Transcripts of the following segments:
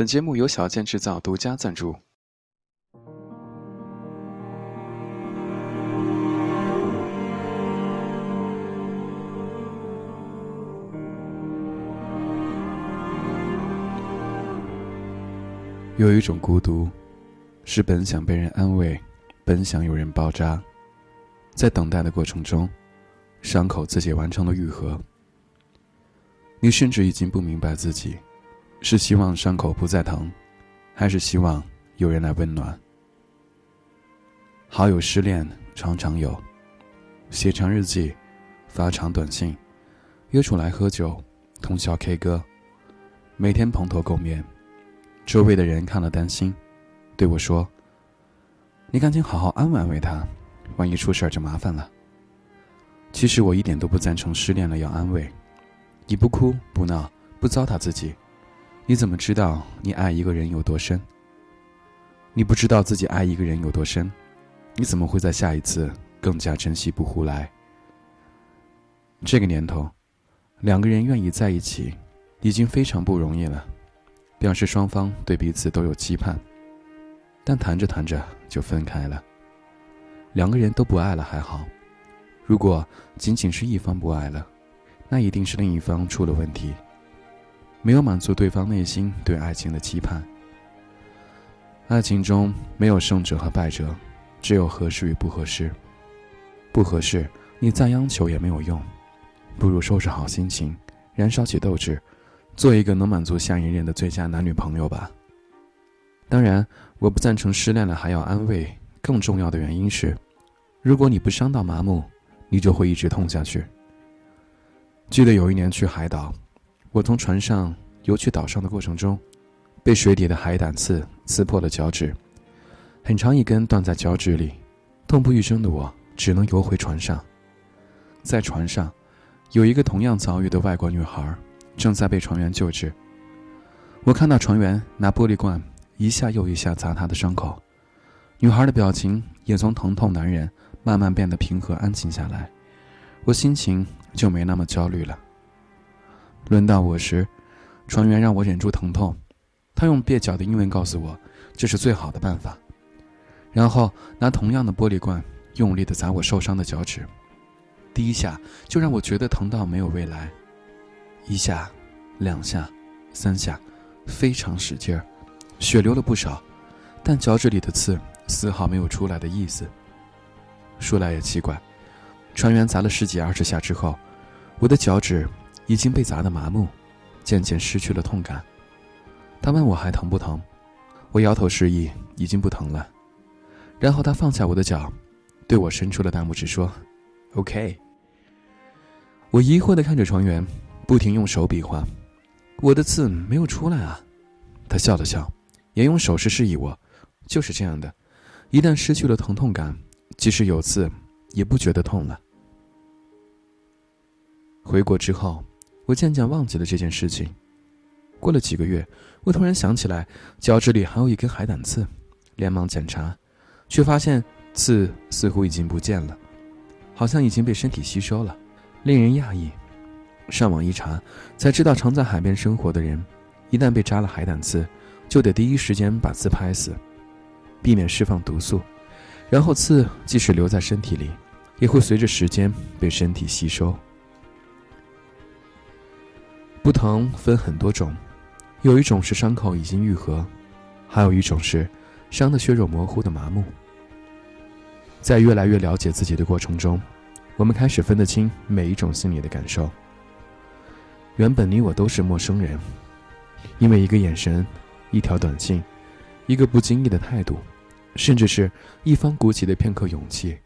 本节目由小健制造独家赞助。有一种孤独，是本想被人安慰，本想有人包扎，在等待的过程中，伤口自己完成了愈合。你甚至已经不明白自己。是希望伤口不再疼，还是希望有人来温暖？好友失恋常常有，写长日记，发长短信，约出来喝酒，通宵 K 歌，每天蓬头垢面，周围的人看了担心，对我说：“你赶紧好好安慰安慰他，万一出事儿就麻烦了。”其实我一点都不赞成失恋了要安慰，你不哭不闹不糟蹋自己。你怎么知道你爱一个人有多深？你不知道自己爱一个人有多深，你怎么会在下一次更加珍惜不胡来？这个年头，两个人愿意在一起，已经非常不容易了，表示双方对彼此都有期盼。但谈着谈着就分开了，两个人都不爱了还好，如果仅仅是一方不爱了，那一定是另一方出了问题。没有满足对方内心对爱情的期盼。爱情中没有胜者和败者，只有合适与不合适。不合适，你再央求也没有用，不如收拾好心情，燃烧起斗志，做一个能满足下一任的最佳男女朋友吧。当然，我不赞成失恋了还要安慰。更重要的原因是，如果你不伤到麻木，你就会一直痛下去。记得有一年去海岛。我从船上游去岛上的过程中，被水底的海胆刺刺破了脚趾，很长一根断在脚趾里，痛不欲生的我只能游回船上。在船上，有一个同样遭遇的外国女孩，正在被船员救治。我看到船员拿玻璃罐一下又一下砸她的伤口，女孩的表情也从疼痛难忍慢慢变得平和安静下来，我心情就没那么焦虑了。轮到我时，船员让我忍住疼痛，他用蹩脚的英文告诉我，这是最好的办法。然后拿同样的玻璃罐用力地砸我受伤的脚趾，第一下就让我觉得疼到没有未来。一下，两下，三下，非常使劲儿，血流了不少，但脚趾里的刺丝毫没有出来的意思。说来也奇怪，船员砸了十几二十下之后，我的脚趾。已经被砸得麻木，渐渐失去了痛感。他问我还疼不疼，我摇头示意已经不疼了。然后他放下我的脚，对我伸出了大拇指说：“OK。”我疑惑地看着船员，不停用手比划，我的刺没有出来啊。他笑了笑，也用手势示意我：“就是这样的，一旦失去了疼痛感，即使有刺，也不觉得痛了。”回国之后。我渐渐忘记了这件事情。过了几个月，我突然想起来脚趾里还有一根海胆刺，连忙检查，却发现刺似乎已经不见了，好像已经被身体吸收了，令人讶异。上网一查，才知道常在海边生活的人，一旦被扎了海胆刺，就得第一时间把刺拍死，避免释放毒素。然后刺即使留在身体里，也会随着时间被身体吸收。不疼分很多种，有一种是伤口已经愈合，还有一种是伤的血肉模糊的麻木。在越来越了解自己的过程中，我们开始分得清每一种心理的感受。原本你我都是陌生人，因为一个眼神、一条短信、一个不经意的态度，甚至是一方鼓起的片刻勇气，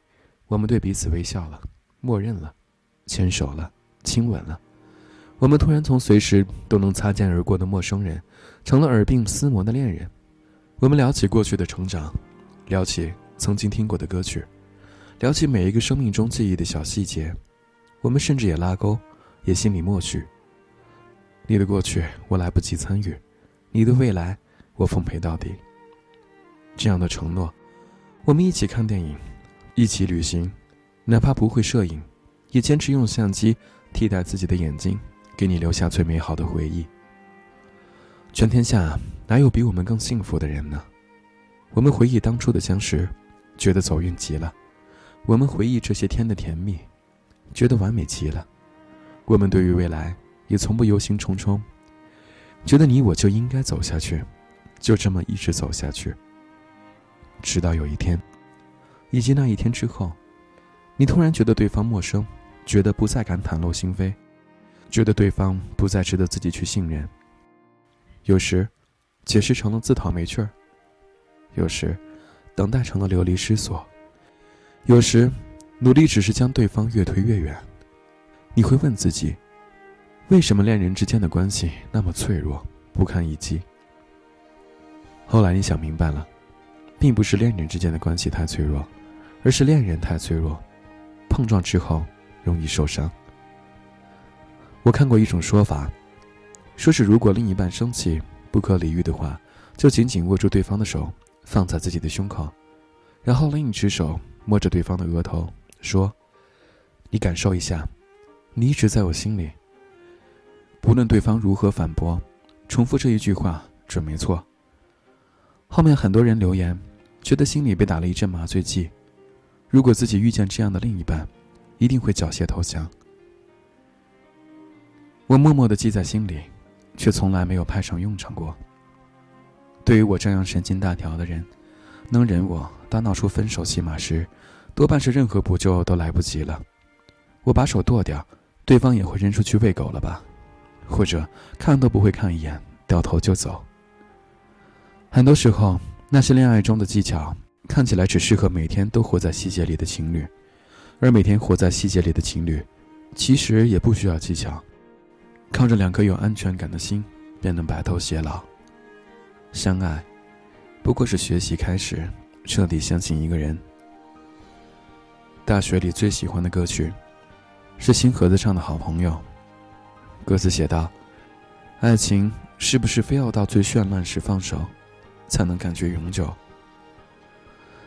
我们对彼此微笑了，默认了，牵手了，亲吻了。我们突然从随时都能擦肩而过的陌生人，成了耳鬓厮磨的恋人。我们聊起过去的成长，聊起曾经听过的歌曲，聊起每一个生命中记忆的小细节。我们甚至也拉钩，也心里默许：你的过去我来不及参与，你的未来我奉陪到底。这样的承诺，我们一起看电影，一起旅行，哪怕不会摄影，也坚持用相机替代自己的眼睛。给你留下最美好的回忆。全天下哪有比我们更幸福的人呢？我们回忆当初的相识，觉得走运极了；我们回忆这些天的甜蜜，觉得完美极了。我们对于未来也从不忧心忡忡，觉得你我就应该走下去，就这么一直走下去。直到有一天，以及那一天之后，你突然觉得对方陌生，觉得不再敢袒露心扉，觉得对方不再值得自己去信任。有时，解释成了自讨没趣儿；有时，等待成了流离失所；有时，努力只是将对方越推越远。你会问自己：为什么恋人之间的关系那么脆弱，不堪一击？后来你想明白了，并不是恋人之间的关系太脆弱，而是恋人太脆弱，碰撞之后容易受伤。我看过一种说法。说是如果另一半生气不可理喻的话，就紧紧握住对方的手，放在自己的胸口，然后另一只手摸着对方的额头，说：“你感受一下，你一直在我心里。”不论对方如何反驳，重复这一句话准没错。后面很多人留言，觉得心里被打了一阵麻醉剂。如果自己遇见这样的另一半，一定会缴械投降。我默默的记在心里。却从来没有派上用场过。对于我这样神经大条的人，能忍我到闹出分手戏码时，多半是任何补救都来不及了。我把手剁掉，对方也会扔出去喂狗了吧？或者看都不会看一眼，掉头就走。很多时候，那些恋爱中的技巧看起来只适合每天都活在细节里的情侣，而每天活在细节里的情侣，其实也不需要技巧。靠着两颗有安全感的心，便能白头偕老。相爱，不过是学习开始，彻底相信一个人。大学里最喜欢的歌曲，是星河子唱的《好朋友》。歌词写道：“爱情是不是非要到最绚烂时放手，才能感觉永久？”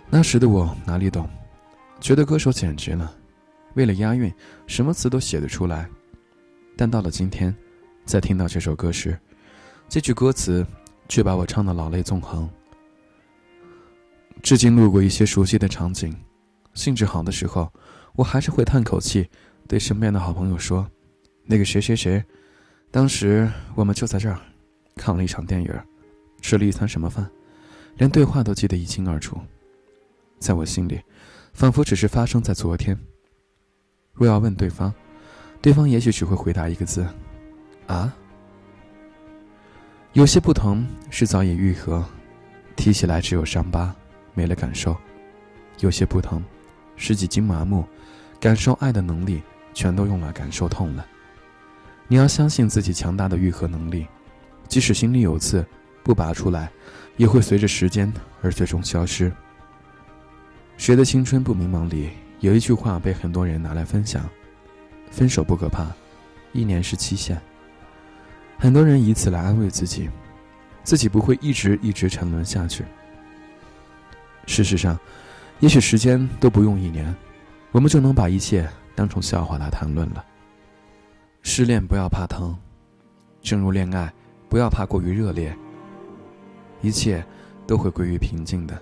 那时的我哪里懂，觉得歌手简直了，为了押韵，什么词都写得出来。但到了今天，在听到这首歌时，这句歌词却把我唱得老泪纵横。至今路过一些熟悉的场景，兴致好的时候，我还是会叹口气，对身边的好朋友说：“那个谁谁谁，当时我们就在这儿，看了一场电影，吃了一餐什么饭，连对话都记得一清二楚。在我心里，仿佛只是发生在昨天。若要问对方。”对方也许只会回答一个字：“啊。”有些不同是早已愈合，提起来只有伤疤，没了感受；有些不同是几经麻木，感受爱的能力全都用来感受痛了。你要相信自己强大的愈合能力，即使心里有刺，不拔出来，也会随着时间而最终消失。谁的青春不迷茫里有一句话被很多人拿来分享。分手不可怕，一年是期限。很多人以此来安慰自己，自己不会一直一直沉沦下去。事实上，也许时间都不用一年，我们就能把一切当成笑话来谈论了。失恋不要怕疼，正如恋爱不要怕过于热烈，一切都会归于平静的。